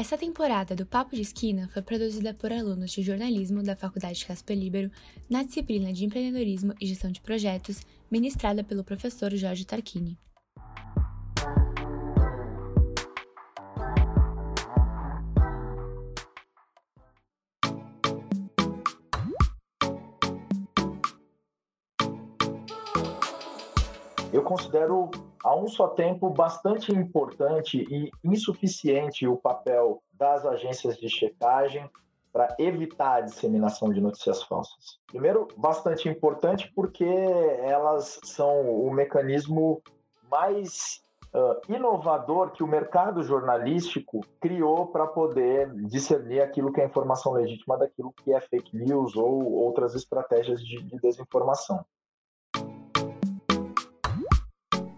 Essa temporada do Papo de Esquina foi produzida por alunos de jornalismo da Faculdade Casper Libero na disciplina de empreendedorismo e gestão de projetos, ministrada pelo professor Jorge Tarquini. Eu considero a um só tempo bastante importante e insuficiente o papel das agências de checagem para evitar a disseminação de notícias falsas. Primeiro, bastante importante porque elas são o mecanismo mais uh, inovador que o mercado jornalístico criou para poder discernir aquilo que é informação legítima daquilo que é fake news ou outras estratégias de, de desinformação.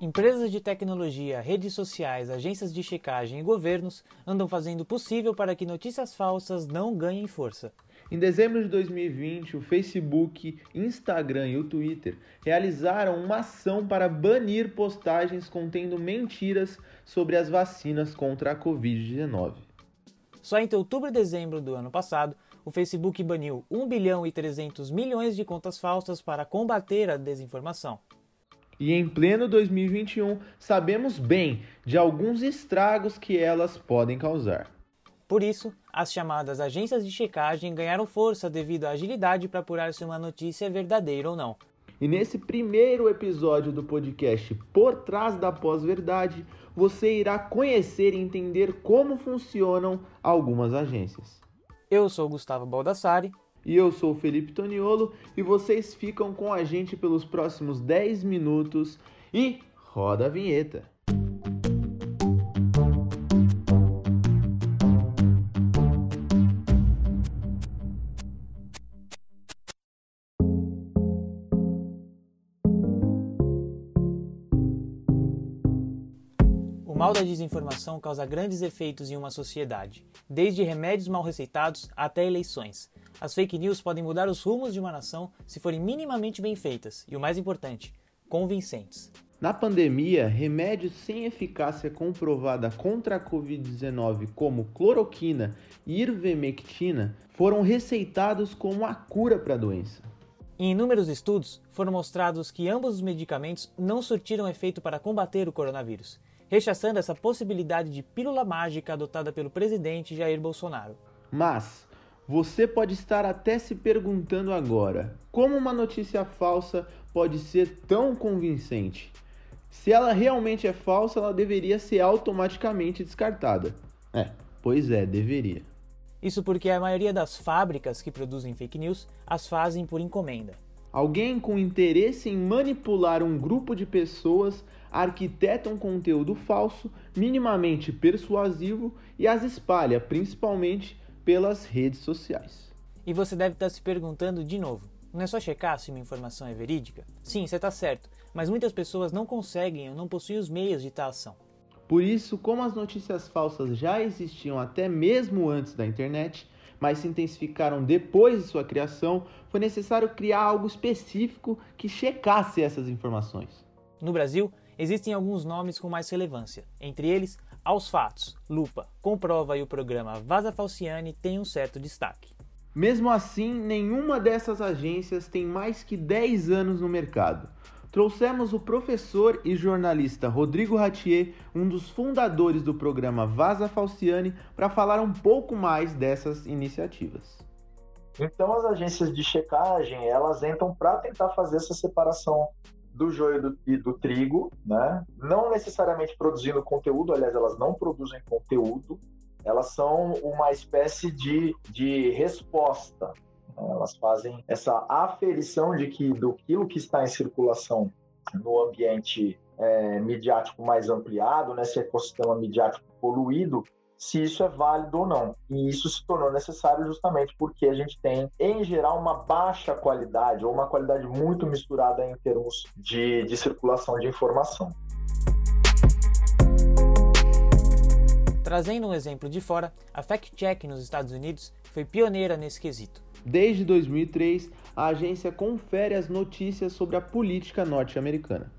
Empresas de tecnologia, redes sociais, agências de checagem e governos andam fazendo o possível para que notícias falsas não ganhem força. Em dezembro de 2020, o Facebook, Instagram e o Twitter realizaram uma ação para banir postagens contendo mentiras sobre as vacinas contra a Covid-19. Só entre outubro e dezembro do ano passado, o Facebook baniu 1 bilhão e 300 milhões de contas falsas para combater a desinformação. E em pleno 2021, sabemos bem de alguns estragos que elas podem causar. Por isso, as chamadas agências de checagem ganharam força devido à agilidade para apurar se uma notícia é verdadeira ou não. E nesse primeiro episódio do podcast Por Trás da Pós-Verdade, você irá conhecer e entender como funcionam algumas agências. Eu sou Gustavo Baldassari e eu sou o Felipe Toniolo e vocês ficam com a gente pelos próximos 10 minutos e roda a vinheta. O mal da desinformação causa grandes efeitos em uma sociedade, desde remédios mal receitados até eleições. As fake news podem mudar os rumos de uma nação se forem minimamente bem feitas e, o mais importante, convincentes. Na pandemia, remédios sem eficácia comprovada contra a Covid-19, como cloroquina e ivermectina, foram receitados como a cura para a doença. Em inúmeros estudos, foram mostrados que ambos os medicamentos não surtiram efeito para combater o coronavírus, rechaçando essa possibilidade de pílula mágica adotada pelo presidente Jair Bolsonaro. Mas, você pode estar até se perguntando agora: como uma notícia falsa pode ser tão convincente? Se ela realmente é falsa, ela deveria ser automaticamente descartada. É, pois é, deveria. Isso porque a maioria das fábricas que produzem fake news as fazem por encomenda. Alguém com interesse em manipular um grupo de pessoas arquiteta um conteúdo falso, minimamente persuasivo e as espalha, principalmente pelas redes sociais. E você deve estar se perguntando de novo: não é só checar se uma informação é verídica? Sim, você está certo, mas muitas pessoas não conseguem ou não possuem os meios de tal ação. Por isso, como as notícias falsas já existiam até mesmo antes da internet, mas se intensificaram depois de sua criação, foi necessário criar algo específico que checasse essas informações. No Brasil, existem alguns nomes com mais relevância, entre eles aos fatos, Lupa, Comprova e o programa Vaza Falciane têm um certo destaque. Mesmo assim, nenhuma dessas agências tem mais que 10 anos no mercado. Trouxemos o professor e jornalista Rodrigo Ratier, um dos fundadores do programa Vaza Falciane, para falar um pouco mais dessas iniciativas. Então, as agências de checagem, elas entram para tentar fazer essa separação do joio e do trigo, né? Não necessariamente produzindo conteúdo, aliás, elas não produzem conteúdo, elas são uma espécie de, de resposta. Né? Elas fazem essa aferição de que do que está em circulação no ambiente é, midiático mais ampliado, nesse ecossistema midiático poluído, se isso é válido ou não. E isso se tornou necessário justamente porque a gente tem, em geral, uma baixa qualidade ou uma qualidade muito misturada em termos de, de circulação de informação. Trazendo um exemplo de fora, a Fact Check nos Estados Unidos foi pioneira nesse quesito. Desde 2003, a agência confere as notícias sobre a política norte-americana.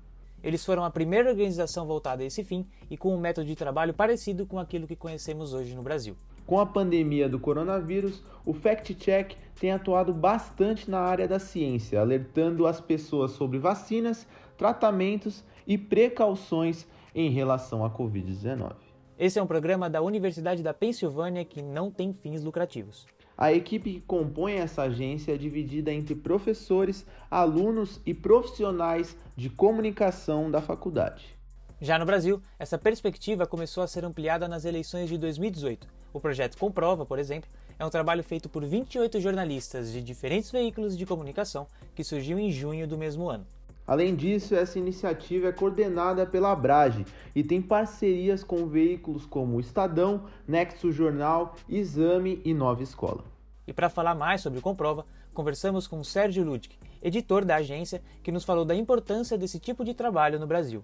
Eles foram a primeira organização voltada a esse fim e com um método de trabalho parecido com aquilo que conhecemos hoje no Brasil. Com a pandemia do coronavírus, o Fact Check tem atuado bastante na área da ciência, alertando as pessoas sobre vacinas, tratamentos e precauções em relação à Covid-19. Esse é um programa da Universidade da Pensilvânia que não tem fins lucrativos. A equipe que compõe essa agência é dividida entre professores, alunos e profissionais de comunicação da faculdade. Já no Brasil, essa perspectiva começou a ser ampliada nas eleições de 2018. O projeto Comprova, por exemplo, é um trabalho feito por 28 jornalistas de diferentes veículos de comunicação que surgiu em junho do mesmo ano. Além disso, essa iniciativa é coordenada pela Abrage e tem parcerias com veículos como o Estadão, Nexo Jornal, Exame e Nova Escola. E para falar mais sobre o Comprova, conversamos com Sérgio Ludwig, editor da agência, que nos falou da importância desse tipo de trabalho no Brasil.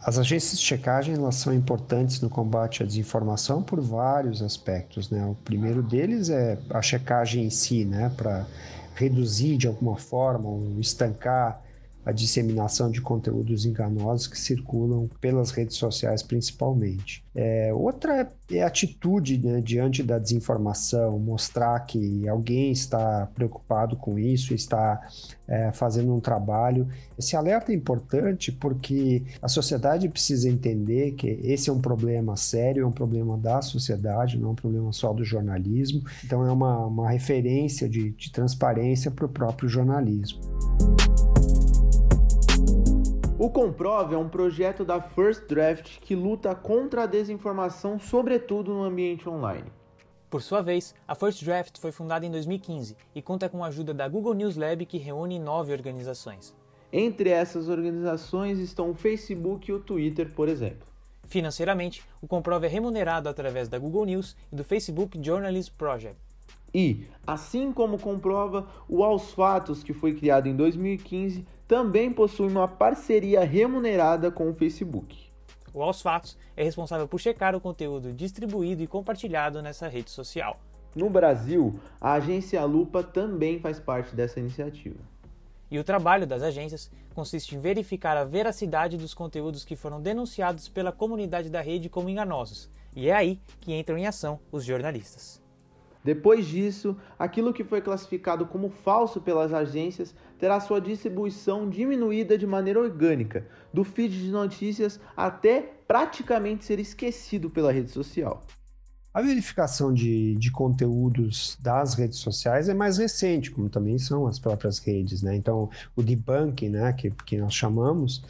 As agências de checagem elas são importantes no combate à desinformação por vários aspectos. Né? O primeiro deles é a checagem em si, né? para reduzir de alguma forma ou estancar a disseminação de conteúdos enganosos que circulam pelas redes sociais principalmente. É, outra é a atitude né, diante da desinformação, mostrar que alguém está preocupado com isso, está é, fazendo um trabalho. Esse alerta é importante porque a sociedade precisa entender que esse é um problema sério, é um problema da sociedade, não é um problema só do jornalismo. Então é uma, uma referência de, de transparência para o próprio jornalismo. O Comprove é um projeto da First Draft que luta contra a desinformação, sobretudo no ambiente online. Por sua vez, a First Draft foi fundada em 2015 e conta com a ajuda da Google News Lab, que reúne nove organizações. Entre essas organizações estão o Facebook e o Twitter, por exemplo. Financeiramente, o Comprove é remunerado através da Google News e do Facebook Journalist Project. E, assim como comprova, o Aos Fatos, que foi criado em 2015, também possui uma parceria remunerada com o Facebook. O Aos Fatos é responsável por checar o conteúdo distribuído e compartilhado nessa rede social. No Brasil, a agência Lupa também faz parte dessa iniciativa. E o trabalho das agências consiste em verificar a veracidade dos conteúdos que foram denunciados pela comunidade da rede como enganosos, e é aí que entram em ação os jornalistas. Depois disso, aquilo que foi classificado como falso pelas agências terá sua distribuição diminuída de maneira orgânica, do feed de notícias até praticamente ser esquecido pela rede social. A verificação de, de conteúdos das redes sociais é mais recente, como também são as próprias redes, né? Então, o debunking, né, que, que nós chamamos,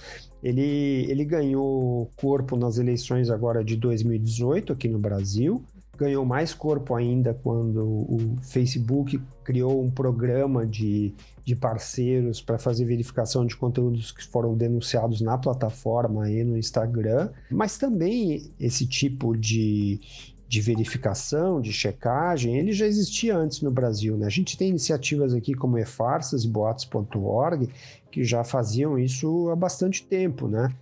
ele, ele ganhou corpo nas eleições agora de 2018 aqui no Brasil, ganhou mais corpo ainda quando o Facebook criou um programa de, de parceiros para fazer verificação de conteúdos que foram denunciados na plataforma e no Instagram, mas também esse tipo de, de verificação, de checagem, ele já existia antes no Brasil. Né? A gente tem iniciativas aqui como eFarsas e boatos.org que já faziam isso há bastante tempo, né?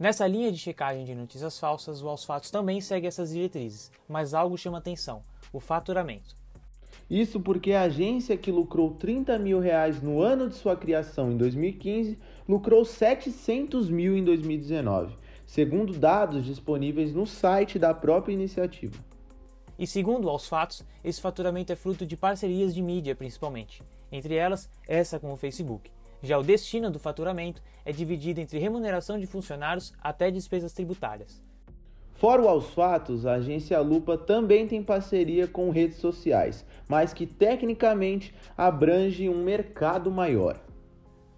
Nessa linha de checagem de notícias falsas, o Aos Fatos também segue essas diretrizes, mas algo chama atenção: o faturamento. Isso porque a agência que lucrou 30 mil reais no ano de sua criação em 2015 lucrou 700 mil em 2019, segundo dados disponíveis no site da própria iniciativa. E segundo aos fatos, esse faturamento é fruto de parcerias de mídia principalmente, entre elas essa com o Facebook. Já o destino do faturamento é dividido entre remuneração de funcionários até despesas tributárias. Fora aos fatos, a agência Lupa também tem parceria com redes sociais, mas que tecnicamente abrange um mercado maior.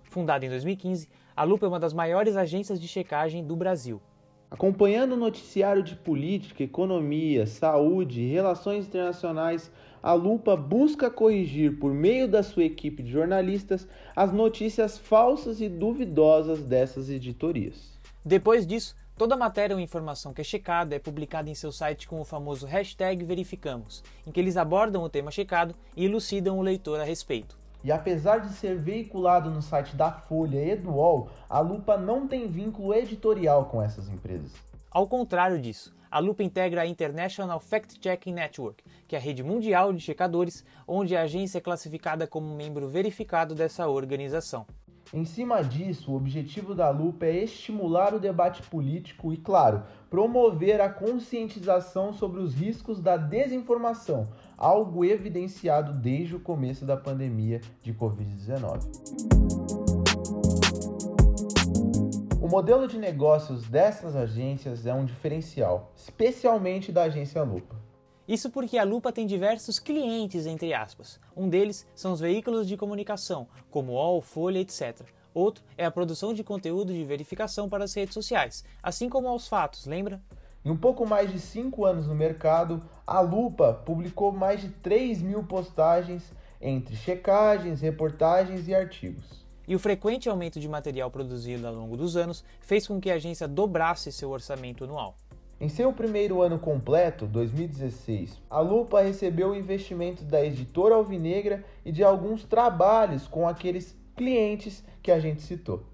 Fundada em 2015, a Lupa é uma das maiores agências de checagem do Brasil. Acompanhando o noticiário de política, economia, saúde e relações internacionais, a Lupa busca corrigir, por meio da sua equipe de jornalistas, as notícias falsas e duvidosas dessas editorias. Depois disso, toda matéria ou informação que é checada é publicada em seu site com o famoso hashtag verificamos, em que eles abordam o tema checado e elucidam o leitor a respeito. E apesar de ser veiculado no site da Folha e do UOL, a Lupa não tem vínculo editorial com essas empresas. Ao contrário disso, a Lupa integra a International Fact Checking Network, que é a rede mundial de checadores, onde a agência é classificada como membro verificado dessa organização. Em cima disso, o objetivo da lupa é estimular o debate político e, claro, promover a conscientização sobre os riscos da desinformação, algo evidenciado desde o começo da pandemia de Covid-19. O modelo de negócios dessas agências é um diferencial, especialmente da agência Lupa. Isso porque a Lupa tem diversos clientes, entre aspas. Um deles são os veículos de comunicação, como UOL, Folha, etc. Outro é a produção de conteúdo de verificação para as redes sociais, assim como aos fatos, lembra? Em um pouco mais de cinco anos no mercado, a Lupa publicou mais de 3 mil postagens entre checagens, reportagens e artigos. E o frequente aumento de material produzido ao longo dos anos fez com que a agência dobrasse seu orçamento anual. Em seu primeiro ano completo, 2016, a Lupa recebeu investimentos da editora Alvinegra e de alguns trabalhos com aqueles clientes que a gente citou.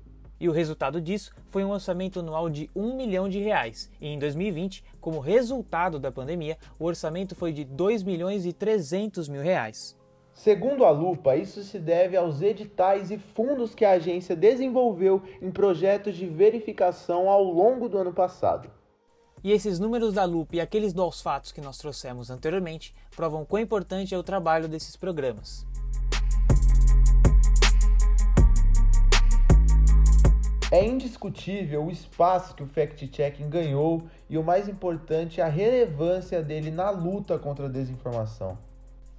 E o resultado disso foi um orçamento anual de 1 milhão de reais. E em 2020, como resultado da pandemia, o orçamento foi de 2 milhões e 300 mil reais. Segundo a Lupa, isso se deve aos editais e fundos que a agência desenvolveu em projetos de verificação ao longo do ano passado. E esses números da Lupa e aqueles dos fatos que nós trouxemos anteriormente provam quão importante é o trabalho desses programas. É indiscutível o espaço que o fact-checking ganhou e o mais importante, a relevância dele na luta contra a desinformação.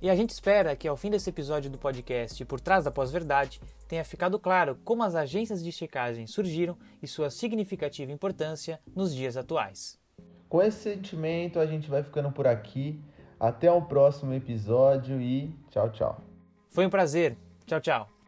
E a gente espera que ao fim desse episódio do podcast Por Trás da Pós-Verdade tenha ficado claro como as agências de checagem surgiram e sua significativa importância nos dias atuais. Com esse sentimento, a gente vai ficando por aqui. Até o próximo episódio e tchau, tchau. Foi um prazer. Tchau, tchau.